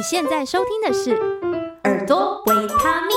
你现在收听的是耳朵维他命，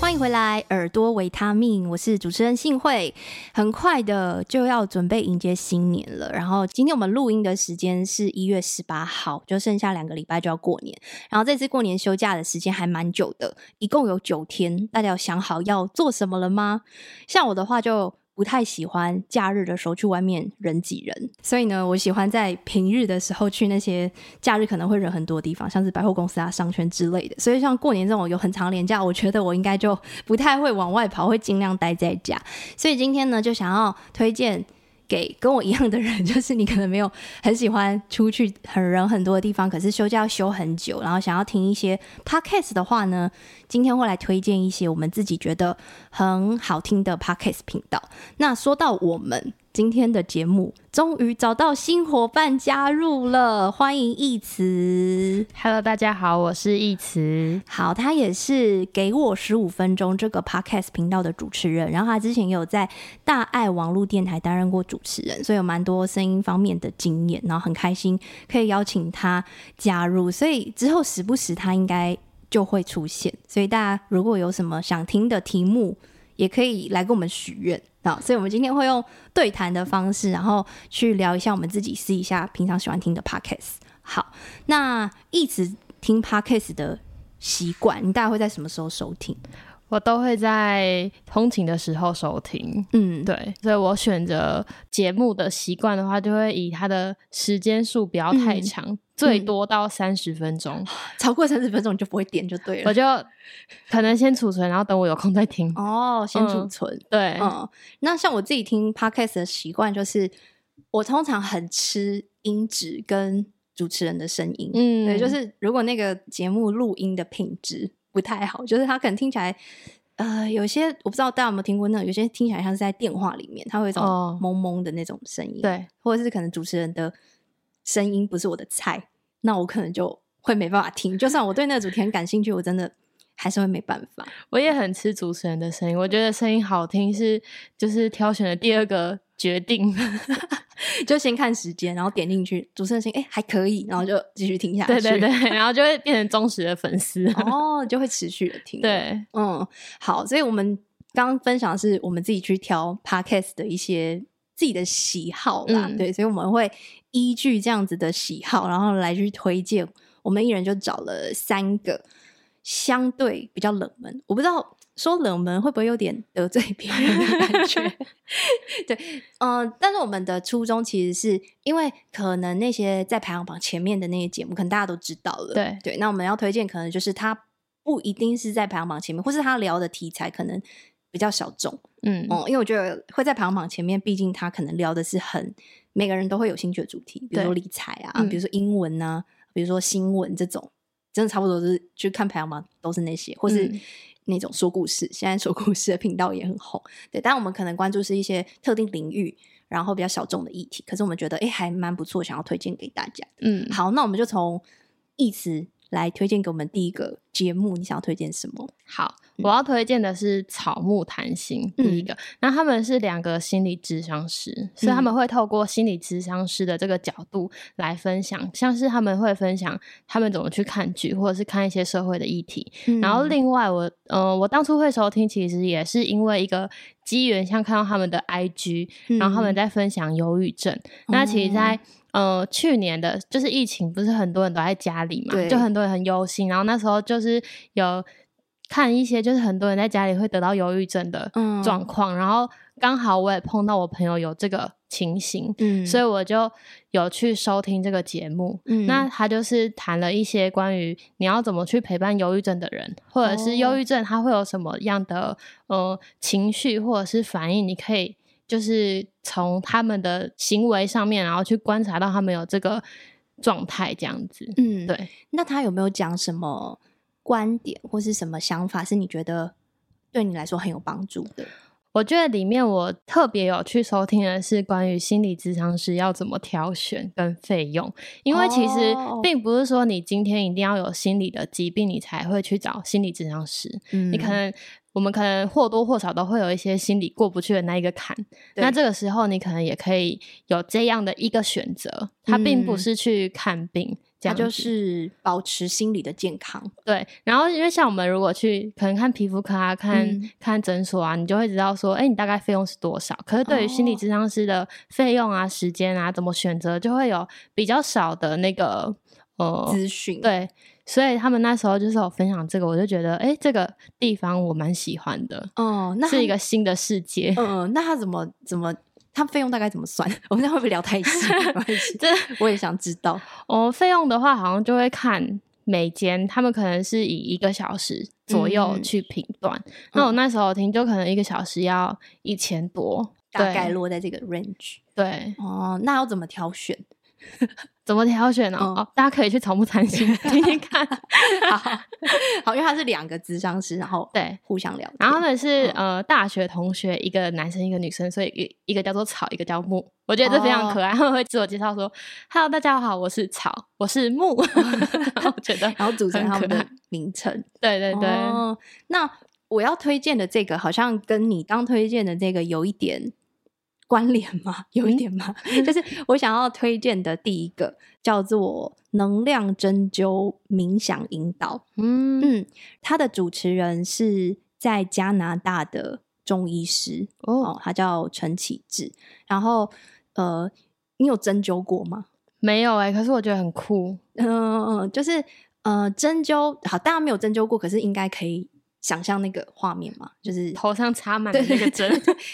欢迎回来，耳朵维他命，我是主持人信慧。很快的就要准备迎接新年了，然后今天我们录音的时间是一月十八号，就剩下两个礼拜就要过年。然后这次过年休假的时间还蛮久的，一共有九天，大家有想好要做什么了吗？像我的话就。不太喜欢假日的时候去外面人挤人，所以呢，我喜欢在平日的时候去那些假日可能会人很多的地方，像是百货公司啊、商圈之类的。所以像过年这种有很长年假，我觉得我应该就不太会往外跑，会尽量待在家。所以今天呢，就想要推荐。给跟我一样的人，就是你可能没有很喜欢出去很人很多的地方，可是休假要休很久，然后想要听一些 podcast 的话呢，今天会来推荐一些我们自己觉得很好听的 podcast 频道。那说到我们。今天的节目终于找到新伙伴加入了，欢迎易慈。Hello，大家好，我是易慈。好，他也是给我十五分钟这个 Podcast 频道的主持人，然后他之前也有在大爱网络电台担任过主持人，所以有蛮多声音方面的经验，然后很开心可以邀请他加入，所以之后时不时他应该就会出现，所以大家如果有什么想听的题目，也可以来跟我们许愿。好，所以我们今天会用对谈的方式，然后去聊一下我们自己试一下平常喜欢听的 podcast。好，那一直听 podcast 的习惯，你大概会在什么时候收听？我都会在通勤的时候收听，嗯，对，所以我选择节目的习惯的话，就会以它的时间数不要太长，嗯、最多到三十分钟，嗯、超过三十分钟你就不会点就对了。我 就可能先储存，然后等我有空再听。哦，先储存，嗯、对，嗯。那像我自己听 podcast 的习惯，就是我通常很吃音质跟主持人的声音，嗯，对，就是如果那个节目录音的品质。不太好，就是他可能听起来，呃，有些我不知道大家有没有听过，那种有些听起来像是在电话里面，他会有一种蒙蒙的那种声音，对、哦，或者是可能主持人的声音不是我的菜，那我可能就会没办法听。就算我对那个主题很感兴趣，我真的还是会没办法。我也很吃主持人的声音，我觉得声音好听是就是挑选的第二个决定。就先看时间，然后点进去，主持人声音哎还可以，然后就继续听下去。对对对，然后就会变成忠实的粉丝哦，就会持续的听。对，嗯，好，所以我们刚刚分享的是我们自己去挑 podcast 的一些自己的喜好啦，嗯、对，所以我们会依据这样子的喜好，然后来去推荐。我们一人就找了三个相对比较冷门，我不知道。说冷门会不会有点得罪别人的感觉？对，嗯、呃，但是我们的初衷其实是因为可能那些在排行榜前面的那些节目，可能大家都知道了。对对，那我们要推荐，可能就是他不一定是在排行榜前面，或是他聊的题材可能比较小众。嗯嗯，因为我觉得会在排行榜前面，毕竟他可能聊的是很每个人都会有兴趣的主题，比如说理财啊，嗯、比如说英文啊，比如说新闻这种，真的差不多是去看排行榜都是那些，或是。嗯那种说故事，现在说故事的频道也很红，对。但我们可能关注是一些特定领域，然后比较小众的议题，可是我们觉得，哎，还蛮不错，想要推荐给大家。嗯，好，那我们就从义慈来推荐给我们第一个节目，你想要推荐什么？好。我要推荐的是草木谈心，第一个。嗯、那他们是两个心理咨商师，嗯、所以他们会透过心理咨商师的这个角度来分享，像是他们会分享他们怎么去看剧，或者是看一些社会的议题。嗯、然后另外我，我呃，我当初会收听，其实也是因为一个机缘，像看到他们的 IG，然后他们在分享忧郁症。嗯、那其实，在呃去年的，就是疫情，不是很多人都在家里嘛，就很多人很忧心。然后那时候就是有。看一些就是很多人在家里会得到忧郁症的状况，嗯、然后刚好我也碰到我朋友有这个情形，嗯，所以我就有去收听这个节目。嗯，那他就是谈了一些关于你要怎么去陪伴忧郁症的人，或者是忧郁症他会有什么样的呃情绪或者是反应，你可以就是从他们的行为上面，然后去观察到他们有这个状态这样子。嗯，对。那他有没有讲什么？观点或是什么想法是你觉得对你来说很有帮助的？我觉得里面我特别有去收听的是关于心理咨商师要怎么挑选跟费用，因为其实并不是说你今天一定要有心理的疾病你才会去找心理咨商师，嗯，你可能我们可能或多或少都会有一些心里过不去的那一个坎。那这个时候，你可能也可以有这样的一个选择，它并不是去看病。它就是保持心理的健康，对。然后，因为像我们如果去可能看皮肤科啊，看、嗯、看诊所啊，你就会知道说，哎、欸，你大概费用是多少。可是对于心理咨商师的费用啊、时间啊，怎么选择，就会有比较少的那个呃资讯。对，所以他们那时候就是有分享这个，我就觉得，哎、欸，这个地方我蛮喜欢的。哦，那是一个新的世界。嗯，那他怎么怎么？他费用大概怎么算？我们现在会不会聊太细？没关系，这我也想知道。哦，费用的话，好像就会看每间，他们可能是以一个小时左右去评断。嗯、那我那时候听，就可能一个小时要一千多，大概落在这个 range。对，哦，那要怎么挑选？怎么挑选呢？哦，大家可以去草木谈心 听听看。好 好，因为他是两个咨商师，然后对互相聊。然后他们是呃大学同学，一个男生一个女生，所以一一个叫做草，一个叫木。我觉得这非常可爱。他们会自我介绍说：“Hello，大家好，我是草，我是木。”我觉得，然后组成他们的名称。对对对。那我要推荐的这个，好像跟你刚推荐的这个有一点。关联吗？有一点吗？嗯、就是我想要推荐的第一个叫做能量针灸冥想引导。嗯嗯，他的主持人是在加拿大的中医师哦，哦，他叫陈启志。然后呃，你有针灸过吗？没有哎、欸，可是我觉得很酷。嗯嗯嗯，就是呃，针灸好，大家没有针灸过，可是应该可以。想象那个画面嘛，就是头上插满的那个针，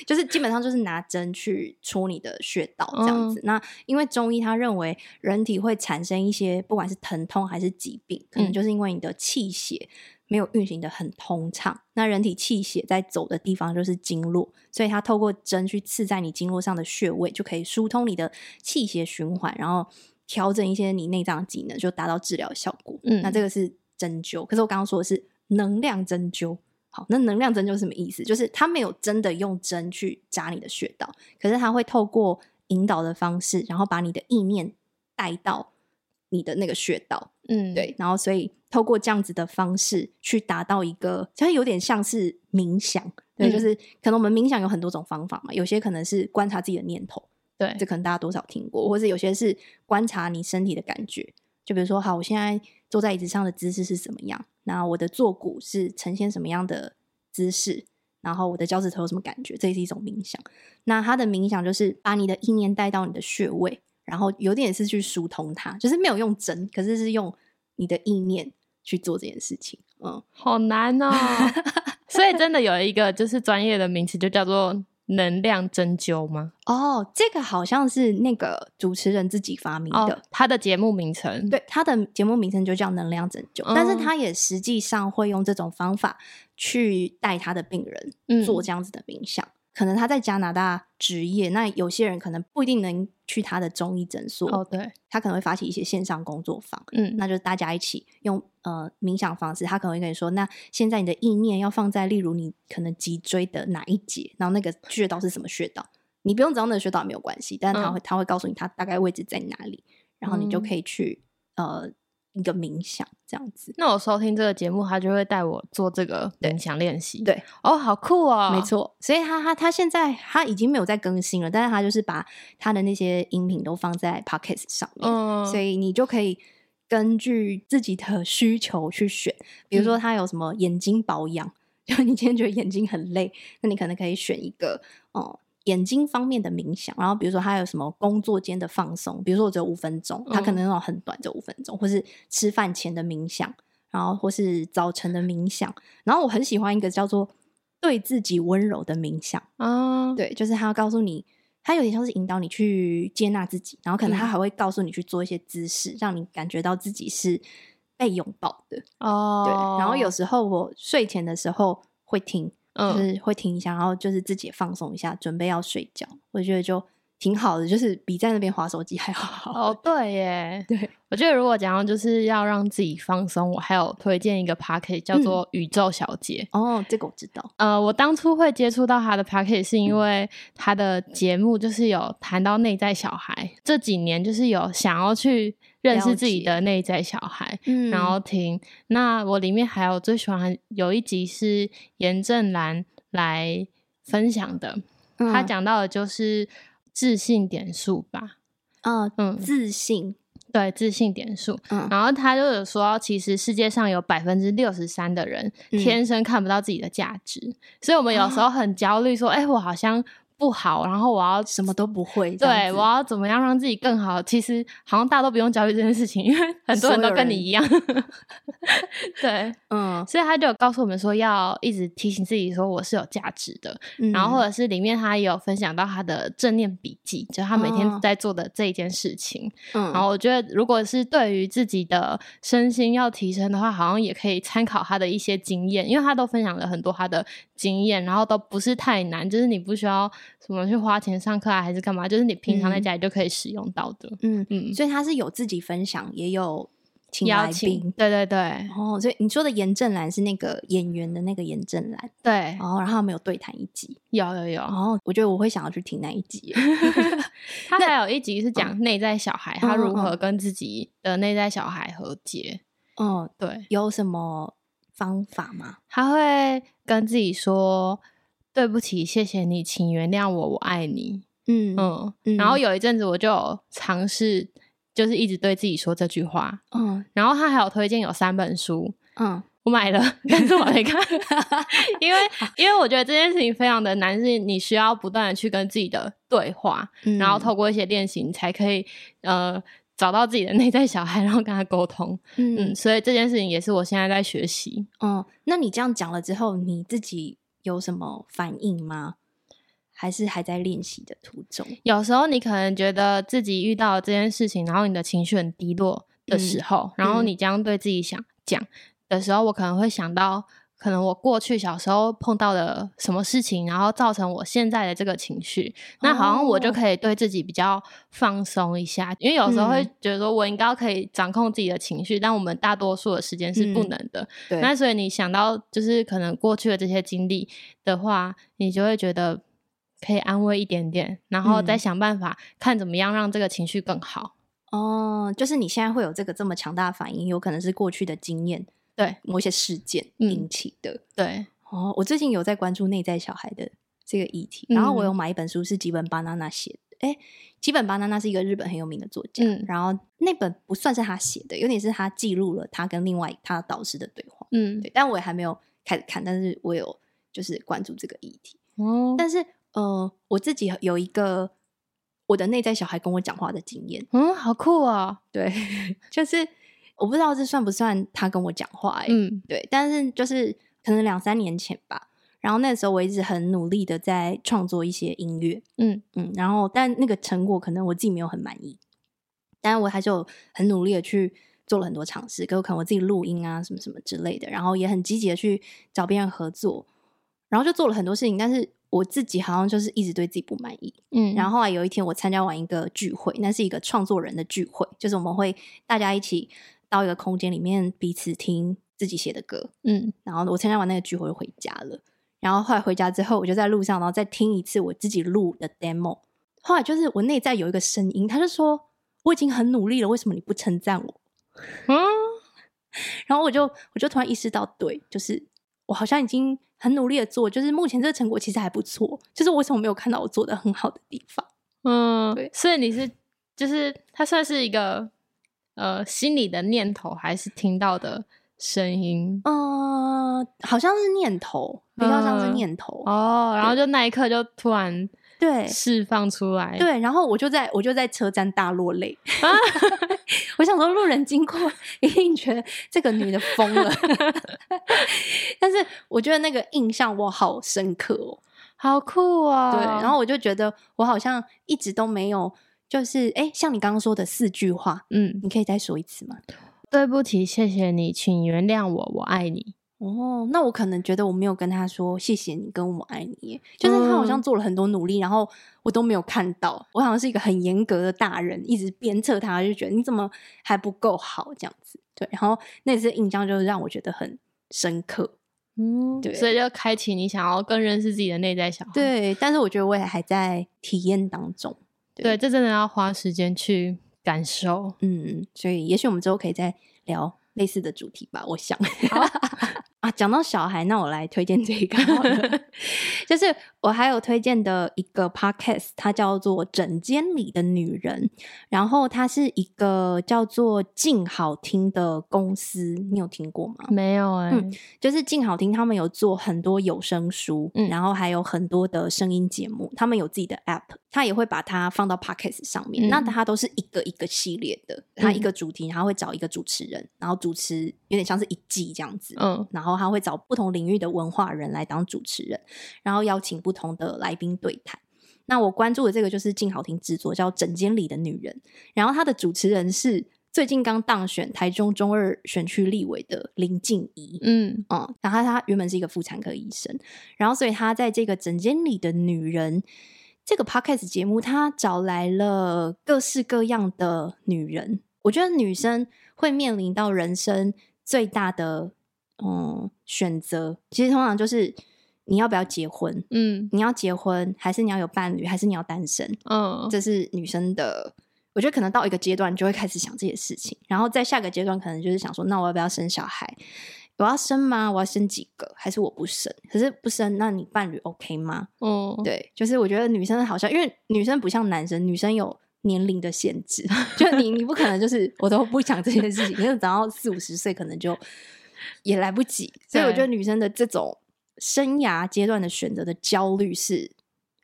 就是基本上就是拿针去戳你的穴道这样子。嗯、那因为中医他认为人体会产生一些不管是疼痛还是疾病，可能就是因为你的气血没有运行的很通畅。嗯、那人体气血在走的地方就是经络，所以它透过针去刺在你经络上的穴位，就可以疏通你的气血循环，然后调整一些你内脏的机能，就达到治疗效果。嗯，那这个是针灸。可是我刚刚说的是。能量针灸，好，那能量针灸是什么意思？就是他没有真的用针去扎你的穴道，可是他会透过引导的方式，然后把你的意念带到你的那个穴道，嗯，对，然后所以透过这样子的方式去达到一个，它有点像是冥想，对，嗯、就是可能我们冥想有很多种方法嘛，有些可能是观察自己的念头，对，这可能大家多少听过，或者有些是观察你身体的感觉，就比如说，好，我现在坐在椅子上的姿势是怎么样？那我的坐骨是呈现什么样的姿势？然后我的脚趾头有什么感觉？这是一种冥想。那它的冥想就是把你的意念带到你的穴位，然后有点是去疏通它，就是没有用针，可是是用你的意念去做这件事情。嗯，好难哦。所以真的有一个就是专业的名词，就叫做。能量针灸吗？哦，这个好像是那个主持人自己发明的，哦、他的节目名称。对，他的节目名称就叫能量针灸，嗯、但是他也实际上会用这种方法去带他的病人做这样子的冥想。嗯可能他在加拿大执业，那有些人可能不一定能去他的中医诊所。哦，对，他可能会发起一些线上工作坊，嗯，那就是大家一起用呃冥想方式。他可能会跟你说，那现在你的意念要放在例如你可能脊椎的哪一节，然后那个穴道是什么穴道，你不用知道那个穴道也没有关系，但是他会、嗯、他会告诉你他大概位置在哪里，然后你就可以去、嗯、呃。一个冥想这样子，那我收听这个节目，他就会带我做这个冥想练习。对，哦，好酷哦，没错。所以他他他现在他已经没有在更新了，但是他就是把他的那些音频都放在 Podcast 上面，嗯，所以你就可以根据自己的需求去选。比如说，他有什么眼睛保养，就、嗯、你今天觉得眼睛很累，那你可能可以选一个哦。眼睛方面的冥想，然后比如说他有什么工作间的放松，比如说我只有五分钟，他可能那种很短，就五分钟，或是吃饭前的冥想，然后或是早晨的冥想，然后我很喜欢一个叫做对自己温柔的冥想啊，对，就是他要告诉你，他有点像是引导你去接纳自己，然后可能他还会告诉你去做一些姿势，让你感觉到自己是被拥抱的。哦，对，然后有时候我睡前的时候会听。就是会听一下，然后就是自己放松一下，准备要睡觉。我觉得就挺好的，就是比在那边滑手机还好。哦，对耶，对。我觉得如果讲到就是要让自己放松，我还有推荐一个 podcast 叫做《宇宙小姐》。嗯。哦，这个我知道。呃，我当初会接触到他的 podcast 是因为他的节目就是有谈到内在小孩。这几年就是有想要去认识自己的内在小孩，嗯，然后听。那我里面还有最喜欢有一集是严正兰来分享的，嗯、他讲到的就是自信点数吧，嗯嗯，自信。对，自信点数，嗯，然后他就有说，其实世界上有百分之六十三的人天生看不到自己的价值，嗯，所以我们有时候很焦虑，说，哎，我好像。不好，然后我要什么都不会。对，我要怎么样让自己更好？其实好像大家都不用焦虑这件事情，因为很多人都跟你一样。对，嗯，所以他就有告诉我们说，要一直提醒自己说我是有价值的。嗯、然后或者是里面他也有分享到他的正念笔记，就他每天在做的这一件事情。嗯，然后我觉得，如果是对于自己的身心要提升的话，好像也可以参考他的一些经验，因为他都分享了很多他的经验，然后都不是太难，就是你不需要。什么去花钱上课啊，还是干嘛？就是你平常在家里就可以使用到的。嗯嗯，所以他是有自己分享，也有请来宾。邀请。对对对。哦，所以你说的严正兰是那个演员的那个严正兰。对。哦，然后他们有对谈一集。有有有。然后我觉得我会想要去听那一集。他还有一集是讲内在小孩，他如何跟自己的内在小孩和解。嗯，对。有什么方法吗？他会跟自己说。对不起，谢谢你，请原谅我，我爱你。嗯嗯，嗯，然后有一阵子我就尝试，就是一直对自己说这句话。嗯，然后他还有推荐有三本书。嗯，我买了，但是我没看，因为因为我觉得这件事情非常的难，是你需要不断的去跟自己的对话，嗯、然后透过一些练习，你才可以呃找到自己的内在小孩，然后跟他沟通。嗯，嗯，所以这件事情也是我现在在学习。嗯，那你这样讲了之后，你自己。有什么反应吗？还是还在练习的途中？有时候你可能觉得自己遇到这件事情，然后你的情绪很低落的时候，嗯、然后你这样对自己想讲的时候，我可能会想到。可能我过去小时候碰到的什么事情，然后造成我现在的这个情绪，那好像我就可以对自己比较放松一下，因为有时候会觉得说我应该可以掌控自己的情绪，但我们大多数的时间是不能的。对，那所以你想到就是可能过去的这些经历的话，你就会觉得可以安慰一点点，然后再想办法看怎么样让这个情绪更好。哦，就是你现在会有这个这么强大的反应，有可能是过去的经验。对。某些事件引起的，嗯、对。哦，我最近有在关注内在小孩的这个议题，嗯、然后我有买一本书，是吉本巴娜娜写的。哎，吉本巴娜娜是一个日本很有名的作家，嗯、然后那本不算是他写的，有点是他记录了他跟另外他的导师的对话，嗯，对，但我也还没有开始看，但是我有就是关注这个议题。哦，但是呃，我自己有一个我的内在小孩跟我讲话的经验，嗯，好酷啊、哦，对，就是。我不知道这算不算他跟我讲话嗯，对，但是就是可能两三年前吧，然后那时候我一直很努力的在创作一些音乐，嗯。嗯，然后但那个成果可能我自己没有很满意，但是我还是有很努力的去做了很多尝试，可能我自己录音啊什么什么之类的，然后也很积极的去找别人合作，然后就做了很多事情，但是。我自己好像就是一直对自己不满意，嗯，然。后后来有一天我参加完一个聚会，那是一个创作人的聚会，就是我们会大家一起到一个空间里面彼此听自己写的歌，嗯，然后我参加完那个聚会就回家了，然后后来回家之后我就在路上，然后再听一次我自己录的 demo，后来就是我内在有一个声音，他就说我已经很努力了，为什么你不称赞我？嗯，然后我就我就突然意识到，对，就是。我好像已经很努力的做，就是目前这个成果其实还不错，就是我为什么没有看到我做的很好的地方？嗯，对，所以你是就是它算是一个呃心里的念头，还是听到的声音？嗯、呃，好像是念头，比较像是念头、嗯、哦。然后就那一刻就突然。对，释放出来。对，然后我就在我就在车站大落泪。啊、我想说，路人经过一定觉得这个女的疯了。但是我觉得那个印象我好深刻哦，好酷啊、哦！对，然后我就觉得我好像一直都没有，就是哎，像你刚刚说的四句话，嗯，你可以再说一次吗？对不起，谢谢你，请原谅我，我爱你。哦，那我可能觉得我没有跟他说谢谢你跟我爱你，就是他好像做了很多努力，嗯、然后我都没有看到。我好像是一个很严格的大人，一直鞭策他，就觉得你怎么还不够好这样子。对，然后那次印象就是让我觉得很深刻。嗯，对，所以就开启你想要更认识自己的内在小孩。对，但是我觉得我也还在体验当中。对，对，这真的要花时间去感受。嗯，所以也许我们之后可以再聊类似的主题吧，我想。啊，讲到小孩，那我来推荐这个，就是我还有推荐的一个 podcast，它叫做《枕间里的女人》，然后它是一个叫做静好听的公司，你有听过吗？没有哎、欸嗯，就是静好听，他们有做很多有声书，嗯，然后还有很多的声音节目，他们有自己的 app，他也会把它放到 podcast 上面，嗯、那它都是一个一个系列的，它一个主题，然后会找一个主持人，然后主持有点像是一季这样子，嗯，然后。他会找不同领域的文化人来当主持人，然后邀请不同的来宾对谈。那我关注的这个就是静好听制作，叫《枕间里的女人》。然后他的主持人是最近刚当选台中中二选区立委的林静怡。嗯嗯，然后她原本是一个妇产科医生，然后所以她在这个《枕间里的女人》这个 podcast 节目，她找来了各式各样的女人。我觉得女生会面临到人生最大的。嗯，选择其实通常就是你要不要结婚，嗯，你要结婚还是你要有伴侣，还是你要单身，嗯，这是女生的。我觉得可能到一个阶段就会开始想这些事情，然后在下个阶段可能就是想说，那我要不要生小孩？我要生吗？我要生几个？还是我不生？可是不生，那你伴侣 OK 吗？嗯，对，就是我觉得女生好像因为女生不像男生，女生有年龄的限制，就你你不可能就是我都不想这些事情，因为等到四五十岁可能就。也来不及，所以我觉得女生的这种生涯阶段的选择的焦虑是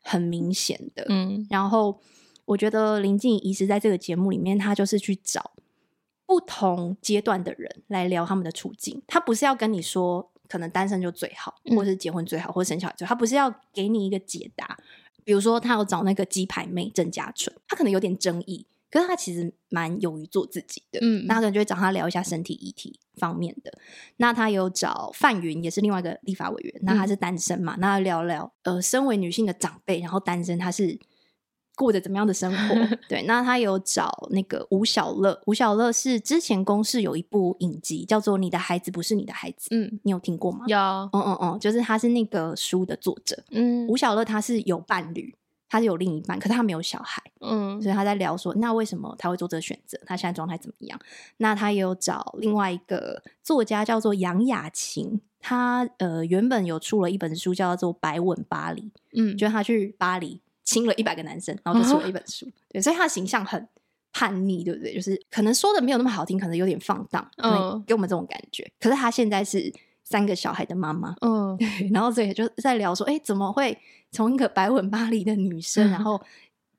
很明显的。嗯，然后我觉得林静怡是在这个节目里面，她就是去找不同阶段的人来聊他们的处境。她不是要跟你说可能单身就最好，或是结婚最好，或者生小孩最好。她不是要给你一个解答。比如说，她要找那个鸡排妹郑家纯，她可能有点争议。可是他其实蛮勇于做自己的，嗯，那他可能就会找他聊一下身体议题方面的。那他有找范云，也是另外一个立法委员，那他是单身嘛？嗯、那他聊聊，呃，身为女性的长辈，然后单身，他是过着怎么样的生活？对，那他有找那个吴小乐，吴小乐是之前公视有一部影集叫做《你的孩子不是你的孩子》，嗯，你有听过吗？有，嗯嗯嗯，就是他是那个书的作者，嗯，吴小乐他是有伴侣。他是有另一半，可是他没有小孩，嗯，所以他在聊说，那为什么他会做这个选择？他现在状态怎么样？那他也有找另外一个作家叫做杨雅琴，他呃原本有出了一本书叫做《白吻巴黎》，嗯，就是他去巴黎亲了一百个男生，然后就出了一本书，哦、对，所以他的形象很叛逆，对不对？就是可能说的没有那么好听，可能有点放荡，嗯，给我们这种感觉。可是他现在是三个小孩的妈妈，嗯，对，然后所以就在聊说，哎，怎么会？从一个白吻巴黎的女生，然后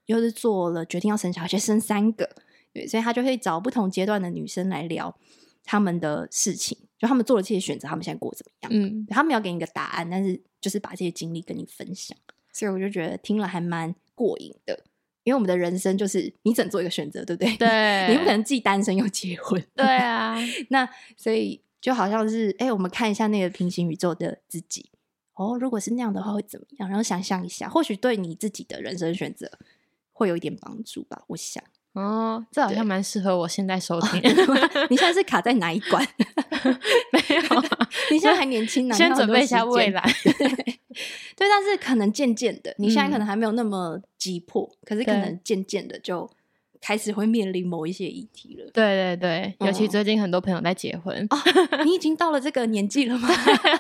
又是做了决定要生小孩，就生三个，对，所以他就会找不同阶段的女生来聊他们的事情，就他们做了这些选择，他们现在过怎么样？嗯，他们要给你一个答案，但是就是把这些经历跟你分享，所以我就觉得听了还蛮过瘾的，因为我们的人生就是你只能做一个选择，对不对？对，你不可能既单身又结婚，对啊，那所以就好像是，哎，我们看一下那个平行宇宙的自己。哦，如果是那样的话会怎么样？然后想象一下，或许对你自己的人生选择会有一点帮助吧。我想，哦，这好像蛮适合我现在收听。哦、你现在是卡在哪一关？没有、啊，你现在还年轻呢，先准备一下未来。对，对，但是可能渐渐的，你现在可能还没有那么急迫，嗯、可是可能渐渐的就。开始会面临某一些议题了。对对对，尤其最近很多朋友在结婚。哦哦、你已经到了这个年纪了吗？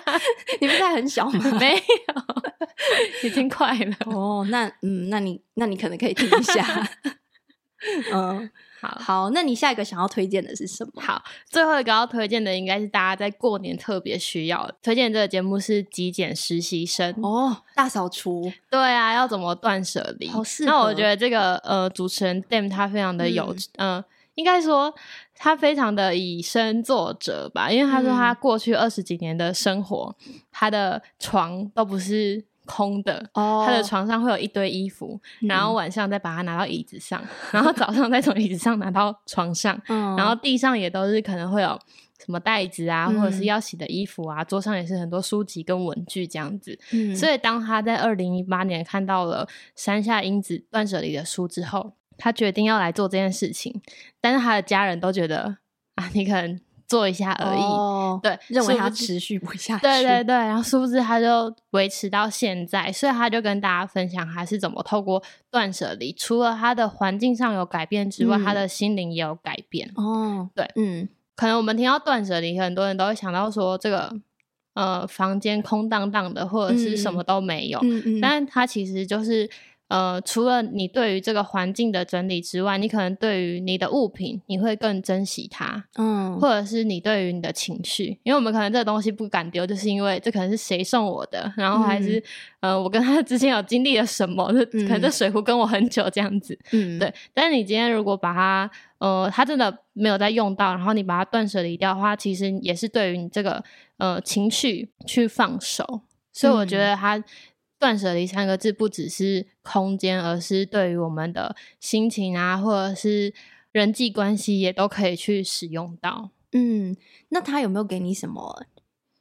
你不是还很小吗？没有，已经快了。哦，那嗯，那你那你可能可以听一下。嗯。好，好，那你下一个想要推荐的是什么？好，最后一个要推荐的应该是大家在过年特别需要的。推荐这个节目是《极简实习生》哦，大扫除。对啊，要怎么断舍离？那我觉得这个呃，主持人 Dam 他非常的有，嗯、呃，应该说他非常的以身作则吧，因为他说他过去二十几年的生活，嗯、他的床都不是。空的，oh. 他的床上会有一堆衣服，然后晚上再把它拿到椅子上，嗯、然后早上再从椅子上拿到床上，嗯、然后地上也都是可能会有什么袋子啊，嗯、或者是要洗的衣服啊，桌上也是很多书籍跟文具这样子。嗯、所以当他在二零一八年看到了山下英子断舍离的书之后，他决定要来做这件事情，但是他的家人都觉得啊，你可能。做一下而已。哦、对，认为它持续不下去。对对对，然后殊不知他就维持到现在，所以他就跟大家分享他是怎么透过断舍离，除了他的环境上有改变之外，他、嗯、的心灵也有改变。哦，对，嗯，可能我们听到断舍离，很多人都会想到说这个。呃，房间空荡荡的，或者是什么都没有，嗯嗯、但它其实就是呃，除了你对于这个环境的整理之外，你可能对于你的物品，你会更珍惜它，嗯，或者是你对于你的情绪，因为我们可能这个东西不敢丢，就是因为这可能是谁送我的，然后还是、嗯、呃，我跟他之间有经历了什么，就可能这水壶跟我很久这样子，嗯，对。但是你今天如果把它呃，它真的没有再用到，然后你把它断舍离掉的话，其实也是对于你这个。呃，情绪去放手，所以我觉得它“断舍离”三个字不只是空间，而是对于我们的心情啊，或者是人际关系，也都可以去使用到。嗯，那他有没有给你什么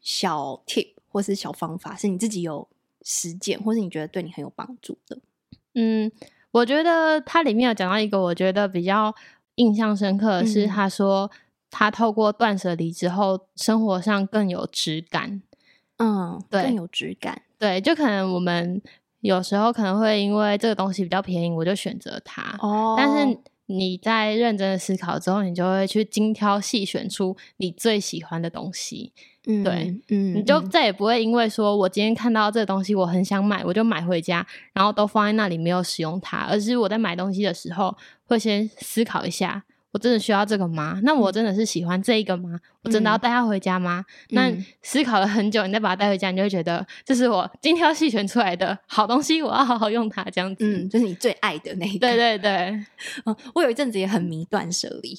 小 tip 或是小方法，是你自己有实践，或是你觉得对你很有帮助的？嗯，我觉得它里面有讲到一个，我觉得比较印象深刻的是，他说。嗯他透过断舍离之后，生活上更有质感。嗯，对，更有质感。对，就可能我们有时候可能会因为这个东西比较便宜，我就选择它。哦，但是你在认真的思考之后，你就会去精挑细选出你最喜欢的东西。嗯，对，嗯，你就再也不会因为说我今天看到这个东西，我很想买，我就买回家，然后都放在那里没有使用它，而是我在买东西的时候会先思考一下。我真的需要这个吗？那我真的是喜欢这一个吗？嗯、我真的要带它回家吗？嗯、那思考了很久，你再把它带回家，你就会觉得这是我精挑细选出来的好东西，我要好好用它，这样子。嗯，就是你最爱的那一个。对对对，嗯，我有一阵子也很迷断舍离。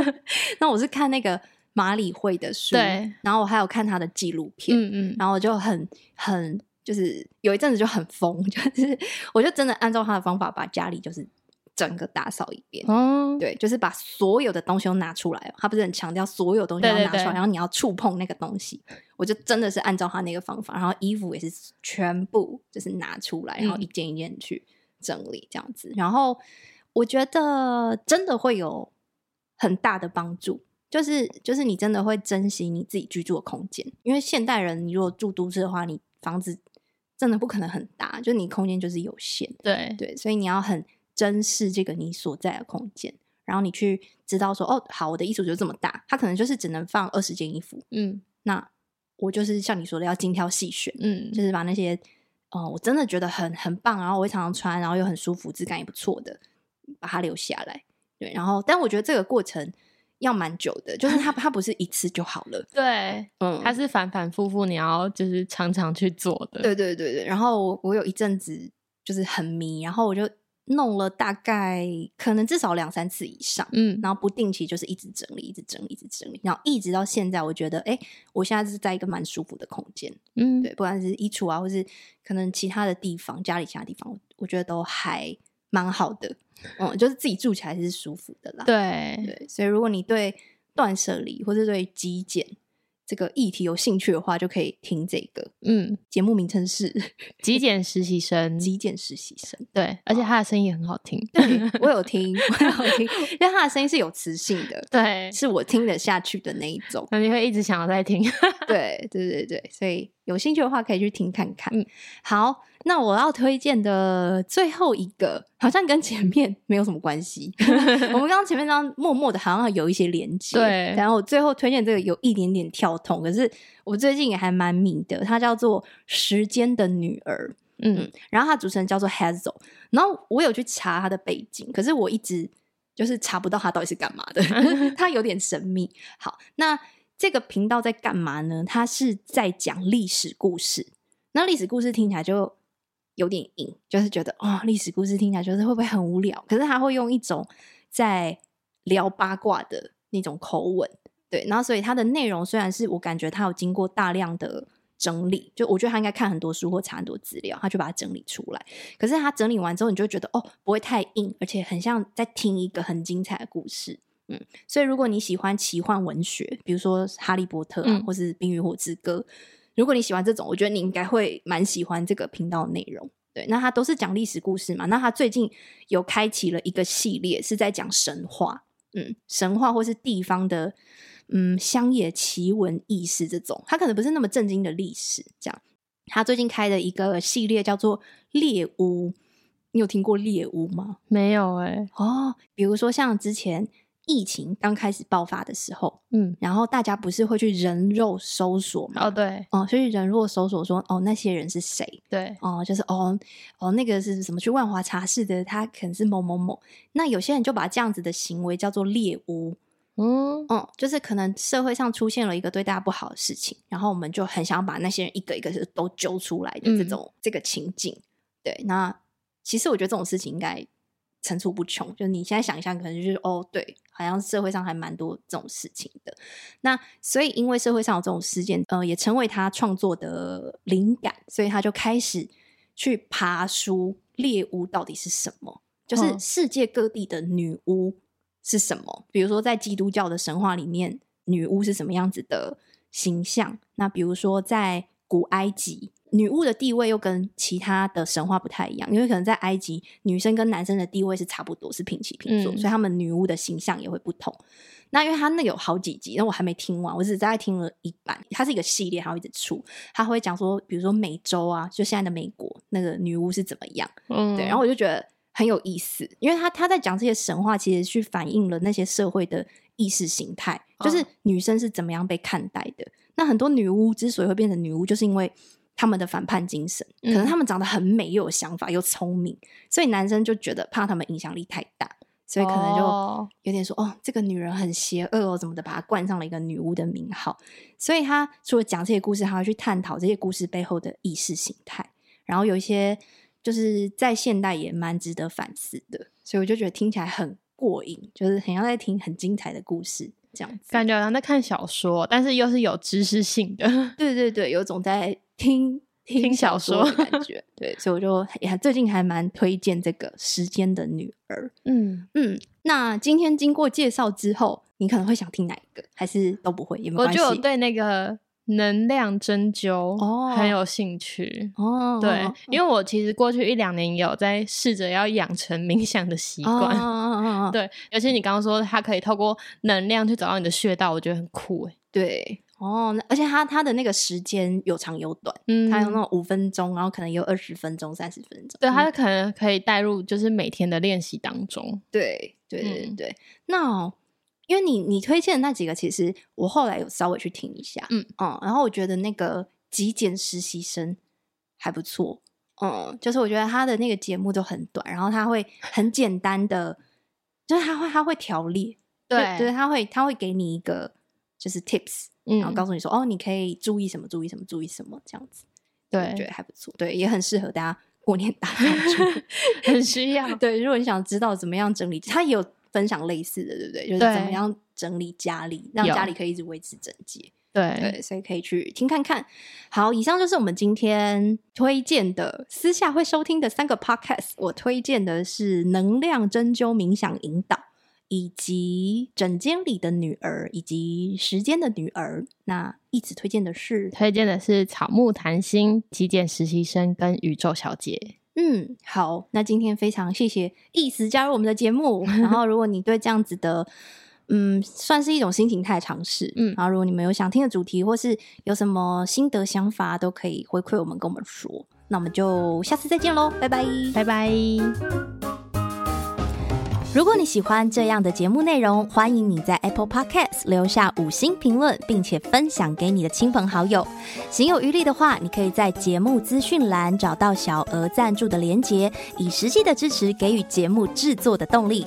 那我是看那个马里会的书，对，然后我还有看他的纪录片，嗯嗯，然后我就很很就是有一阵子就很疯，就是我就真的按照他的方法把家里就是。整个打扫一遍，哦，对，就是把所有的东西都拿出来。他不是很强调所有东西都要拿出来，对对对，然后你要触碰那个东西。我就真的是按照他那个方法，然后衣服也是全部就是拿出来，然后一件一件去整理这样子。嗯、然后我觉得真的会有很大的帮助，就是就是你真的会珍惜你自己居住的空间，因为现代人你如果住都市的话，你房子真的不可能很大，就你空间就是有限，对对，所以你要很。珍视这个你所在的空间，然后你去知道说，哦，好，我的衣橱就这么大，它可能就是只能放二十件衣服，嗯，那我就是像你说的要精挑细选，嗯，就是把那些，哦、呃，我真的觉得很很棒，然后我会常常穿，然后又很舒服，质感也不错的，把它留下来，对，然后，但我觉得这个过程要蛮久的，就是它 它不是一次就好了，对，嗯，它是反反复复，你要就是常常去做的，对对对对，然后我我有一阵子就是很迷，然后我就。弄了大概可能至少两三次以上，嗯，然后不定期就是一直整理，一直整理，一直整理，然后一直到现在，我觉得，哎，我现在是在一个蛮舒服的空间，嗯，对，不管是衣橱啊，或是可能其他的地方，家里其他地方，我觉得都还蛮好的，嗯，就是自己住起来是舒服的啦，对。对，所以如果你对断舍离或是对极简，这个议题有兴趣的话，就可以听这个。嗯，节目名称是《极简实习生》。极简实习生，对，而且他的声音也很好听。对，我有听，我有听，因为他的声音是有磁性的，对，是我听得下去的那一种。那你会一直想要再听。对，对，对，对，所以有兴趣的话，可以去听看看。嗯，好。那我要推荐的最后一个，好像跟前面没有什么关系。我们刚刚前面这样默默的，好像有一些连接。对。然后我最后推荐这个有一点点跳痛，可是我最近也还蛮迷的。它叫做《时间的女儿》。嗯。嗯，然后它主持人叫做 Hazel。然后我有去查他的背景，可是我一直就是查不到他到底是干嘛的。他有点神秘。好，那这个频道在干嘛呢？它是在讲历史故事。那历史故事听起来就。有点硬，就是觉得哦，历史故事听起来就是会不会很无聊？可是他会用一种在聊八卦的那种口吻，对。然后所以他的内容虽然是我感觉他有经过大量的整理，就我觉得他应该看很多书或查很多资料，他就把它整理出来。可是他整理完之后，你就觉得哦，不会太硬，而且很像在听一个很精彩的故事。嗯，所以如果你喜欢奇幻文学，比如说《哈利波特》啊，嗯，或是《冰与火之歌》。如果你喜欢这种，我觉得你应该会蛮喜欢这个频道的内容。对，那他都是讲历史故事嘛。那他最近有开启了一个系列，是在讲神话。嗯，神话或是地方的嗯乡野奇闻异事这种，他可能不是那么正经的历史。这样，他最近开的一个系列叫做猎巫，你有听过猎巫吗？没有哎、欸。哦，比如说像之前。疫情刚开始爆发的时候，嗯，然后大家不是会去人肉搜索吗？哦，对，哦，所以人肉搜索说，哦，那些人是谁？对，哦，就是哦，哦，那个是什么？去万华茶室的，他可能是某某某。那有些人就把这样子的行为叫做猎巫，嗯，哦，就是可能社会上出现了一个对大家不好的事情，然后我们就很想要把那些人一个一个都揪出来的这种、嗯、这个情景。对，那其实我觉得这种事情应该。层出不穷，就你现在想一下，可能就是哦，对，好像社会上还蛮多这种事情的。那所以，因为社会上有这种事件，呃，也成为他创作的灵感，所以他就开始去爬书猎巫到底是什么，就是世界各地的女巫是什么。嗯、比如说，在基督教的神话里面，女巫是什么样子的形象？那比如说，在古埃及。女巫的地位又跟其他的神话不太一样，因为可能在埃及，女生跟男生的地位是差不多，是平起平坐，嗯、所以他们女巫的形象也会不同。那因为他那有好几集，那我还没听完，我只是大概听了一半。它是一个系列，它会一直出，他会讲说，比如说美洲啊，就现在的美国那个女巫是怎么样，嗯，对，然后我就觉得很有意思，因为他他在讲这些神话，其实去反映了那些社会的意识形态，就是女生是怎么样被看待的。嗯、那很多女巫之所以会变成女巫，就是因为。他们的反叛精神，可能他们长得很美，又有想法，又聪明，嗯、所以男生就觉得怕他们影响力太大，所以可能就有点说哦，哦，这个女人很邪恶哦，怎么的，把她冠上了一个女巫的名号。所以他除了讲这些故事，还要去探讨这些故事背后的意识形态，然后有一些就是在现代也蛮值得反思的。所以我就觉得听起来很过瘾，就是很像在听很精彩的故事这样子，感觉好像在看小说，但是又是有知识性的。对对对，有种在。听听小说的感觉，对，所以我就也最近还蛮推荐这个《时间的女儿》。嗯嗯，那今天经过介绍之后，你可能会想听哪一个？还是都不会？也没关系。我就对那个能量针灸哦很有兴趣哦。对，因为我其实过去一两年有在试着要养成冥想的习惯。哦、对，尤其你刚刚说它可以透过能量去找到你的穴道，我觉得很酷诶。对。哦，而且它它的那个时间有长有短，嗯，他有那种五分钟，然后可能有二十分钟、三十分钟，对，它可能可以带入就是每天的练习当中，对，对对对。嗯、那因为你你推荐的那几个，其实我后来有稍微去听一下，嗯嗯，然后我觉得那个极简实习生还不错，嗯，就是我觉得他的那个节目都很短，然后他会 很简单的，就是他会他会条列，对就是，他会他会给你一个就是 tips。然后告诉你说，嗯、哦，你可以注意什么，注意什么，注意什么，这样子，对，我觉得还不错，对，也很适合大家过年打扫除，很需要。对，如果你想知道怎么样整理，他有分享类似的，对不对？就是怎么样整理家里，让家里可以一直维持整洁。对对，所以可以去听看看。好，以上就是我们今天推荐的私下会收听的三个 podcast。我推荐的是能量针灸冥想引导。以及枕间里的女儿，以及时间的女儿。那一直推荐的是，推荐的是草木谈心、极简实习生跟宇宙小姐。嗯，好，那今天非常谢谢意思加入我们的节目。然后，如果你对这样子的，嗯，算是一种新形态尝试，嗯，然后如果你们有想听的主题，或是有什么心得想法，都可以回馈我们，跟我们说。那我们就下次再见喽，拜拜，拜拜。如果你喜欢这样的节目内容，欢迎你在 Apple Podcast 留下五星评论，并且分享给你的亲朋好友。行有余力的话，你可以在节目资讯栏找到小额赞助的连结，以实际的支持给予节目制作的动力。